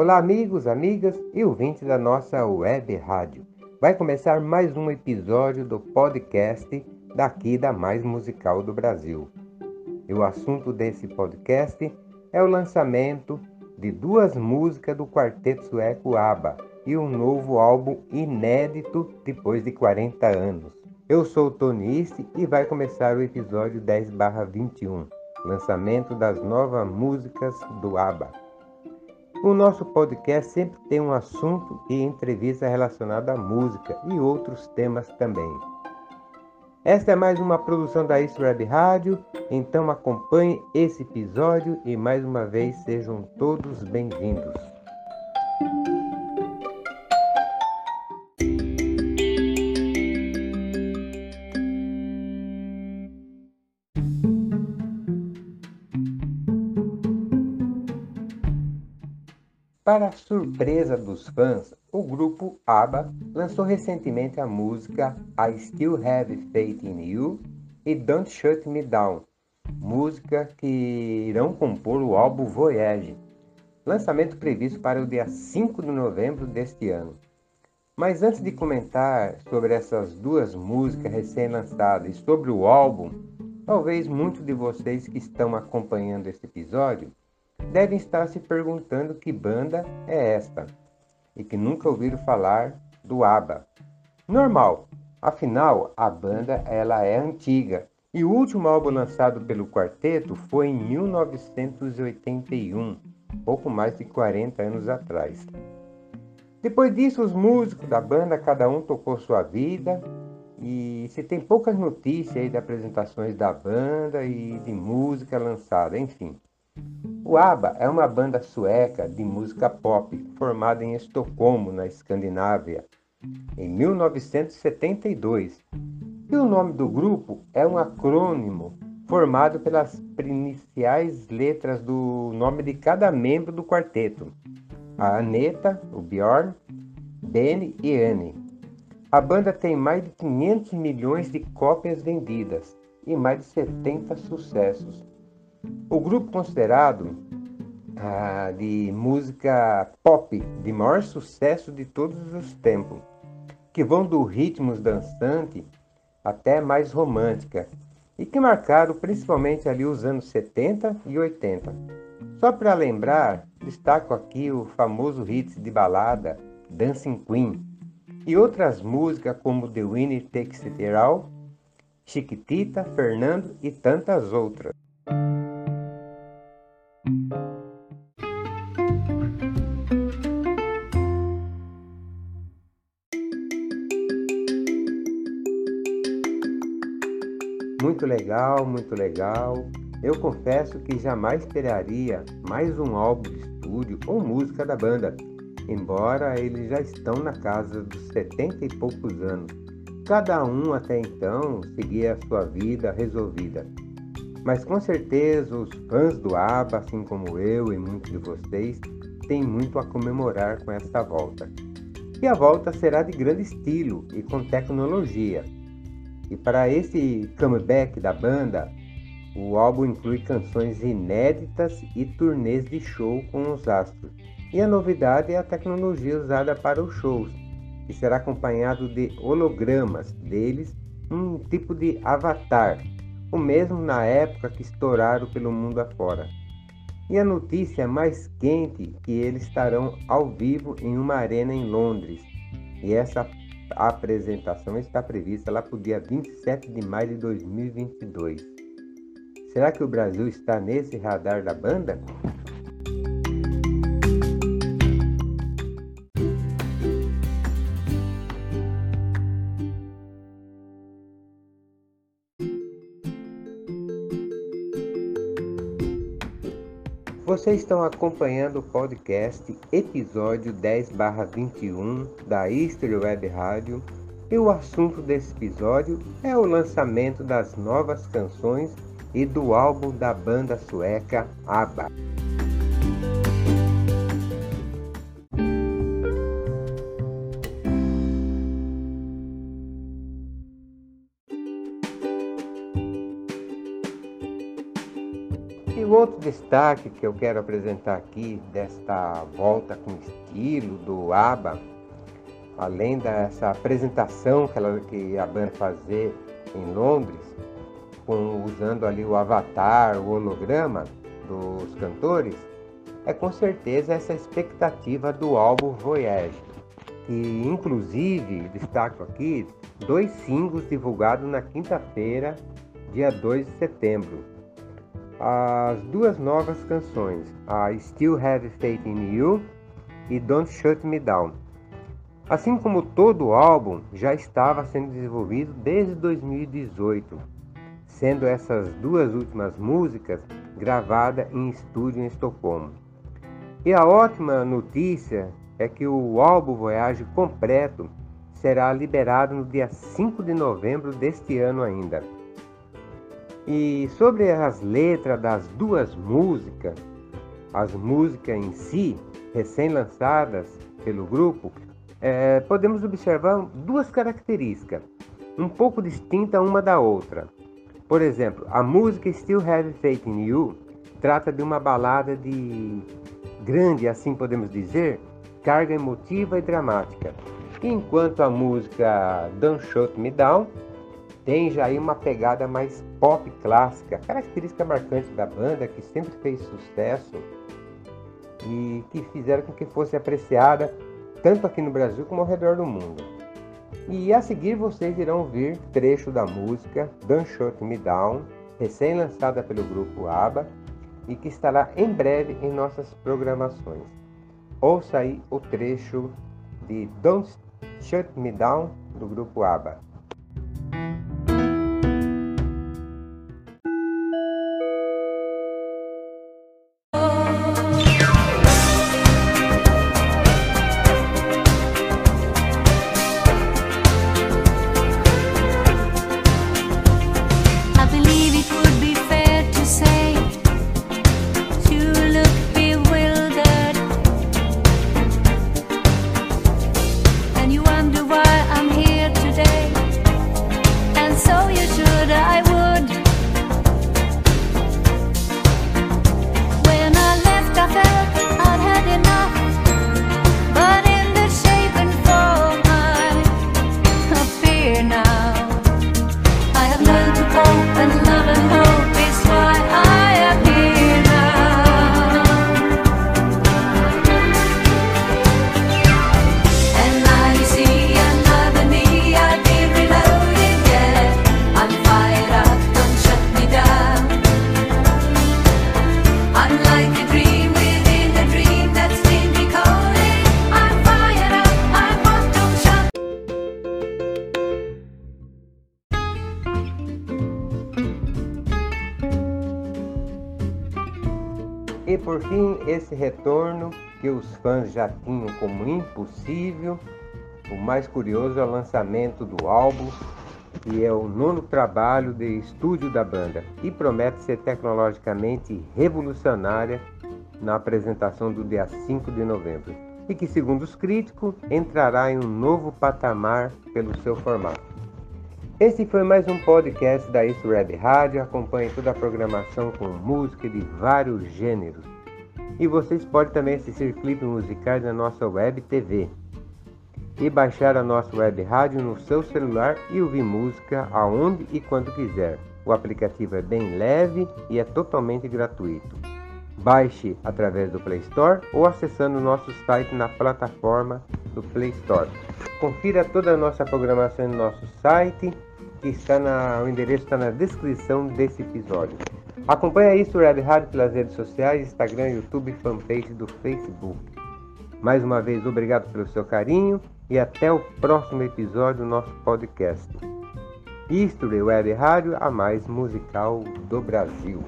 Olá, amigos, amigas e ouvintes da nossa web rádio. Vai começar mais um episódio do podcast daqui da Mais Musical do Brasil. E o assunto desse podcast é o lançamento de duas músicas do quarteto sueco ABBA e um novo álbum inédito depois de 40 anos. Eu sou o Tony e vai começar o episódio 10/21, lançamento das novas músicas do ABBA. O nosso podcast sempre tem um assunto e entrevista relacionada à música e outros temas também. Esta é mais uma produção da East Web Rádio, então acompanhe esse episódio e mais uma vez sejam todos bem-vindos. Para surpresa dos fãs, o grupo ABBA lançou recentemente a música I Still Have Faith in You e Don't Shut Me Down, música que irão compor o álbum Voyage, lançamento previsto para o dia 5 de novembro deste ano. Mas antes de comentar sobre essas duas músicas recém-lançadas e sobre o álbum, talvez muitos de vocês que estão acompanhando este episódio devem estar se perguntando que banda é esta e que nunca ouviram falar do ABBA. Normal, afinal a banda ela é antiga e o último álbum lançado pelo quarteto foi em 1981, pouco mais de 40 anos atrás. Depois disso, os músicos da banda, cada um tocou sua vida e se tem poucas notícias aí de apresentações da banda e de música lançada, enfim. O ABBA é uma banda sueca de música pop formada em Estocolmo, na Escandinávia, em 1972. E o nome do grupo é um acrônimo formado pelas iniciais letras do nome de cada membro do quarteto: a Aneta, o Bjorn, Benny e Annie. A banda tem mais de 500 milhões de cópias vendidas e mais de 70 sucessos. O grupo considerado ah, de música pop de maior sucesso de todos os tempos, que vão do ritmos dançante até mais romântica, e que marcaram principalmente ali os anos 70 e 80. Só para lembrar, destaco aqui o famoso hit de balada Dancing Queen e outras músicas como The Winner Takes It All, Chiquitita, Fernando e tantas outras. Legal, muito legal. Eu confesso que jamais esperaria mais um álbum de estúdio ou música da banda, embora eles já estão na casa dos 70 e poucos anos. Cada um até então seguia a sua vida resolvida. Mas com certeza os fãs do ABBA, assim como eu e muitos de vocês, têm muito a comemorar com esta volta. E a volta será de grande estilo e com tecnologia. E para esse comeback da banda, o álbum inclui canções inéditas e turnês de show com os astros. E a novidade é a tecnologia usada para os shows, que será acompanhado de hologramas deles, um tipo de avatar, o mesmo na época que estouraram pelo mundo afora. E a notícia mais quente que eles estarão ao vivo em uma arena em Londres. E essa a apresentação está prevista lá para o dia 27 de maio de 2022. Será que o Brasil está nesse radar da banda? Vocês estão acompanhando o podcast episódio 10/21 da History Web Rádio e o assunto desse episódio é o lançamento das novas canções e do álbum da banda sueca ABBA. Destaque que eu quero apresentar aqui desta volta com estilo do ABBA, além dessa apresentação que, ela, que a banda fazer em Londres, com, usando ali o avatar, o holograma dos cantores, é com certeza essa expectativa do álbum Voyage, que inclusive destaco aqui dois singles divulgados na quinta-feira, dia 2 de setembro. As duas novas canções, a Still Have Faith in You e Don't Shut Me Down. Assim como todo o álbum já estava sendo desenvolvido desde 2018, sendo essas duas últimas músicas gravadas em estúdio em Estocolmo. E a ótima notícia é que o álbum Voyage completo será liberado no dia 5 de novembro deste ano ainda. E sobre as letras das duas músicas, as músicas em si, recém-lançadas pelo grupo, é, podemos observar duas características, um pouco distintas uma da outra. Por exemplo, a música Still Have Faith in You trata de uma balada de grande, assim podemos dizer, carga emotiva e dramática. Enquanto a música Don't Shut Me Down tem já aí uma pegada mais pop clássica, característica marcante da banda que sempre fez sucesso e que fizeram com que fosse apreciada tanto aqui no Brasil como ao redor do mundo. E a seguir vocês irão ouvir trecho da música Don't Shut Me Down, recém-lançada pelo grupo ABBA e que estará em breve em nossas programações. Ouça aí o trecho de Don't Shut Me Down do grupo ABBA. Por fim, esse retorno que os fãs já tinham como impossível. O mais curioso é o lançamento do álbum, que é o nono trabalho de estúdio da banda e promete ser tecnologicamente revolucionária na apresentação do dia 5 de novembro e que, segundo os críticos, entrará em um novo patamar pelo seu formato. Este foi mais um podcast da Isso Web Rádio. Acompanhe toda a programação com música de vários gêneros. E vocês podem também assistir clipes musicais na nossa web TV. E baixar a nossa web rádio no seu celular e ouvir música aonde e quando quiser. O aplicativo é bem leve e é totalmente gratuito. Baixe através do Play Store ou acessando o nosso site na plataforma do Play Store. Confira toda a nossa programação no nosso site que está na, o endereço está na descrição desse episódio. Acompanhe isso, Red Rádio, pelas redes sociais, Instagram, YouTube fanpage do Facebook. Mais uma vez, obrigado pelo seu carinho e até o próximo episódio do nosso podcast. Isto o Web Rádio, a mais musical do Brasil.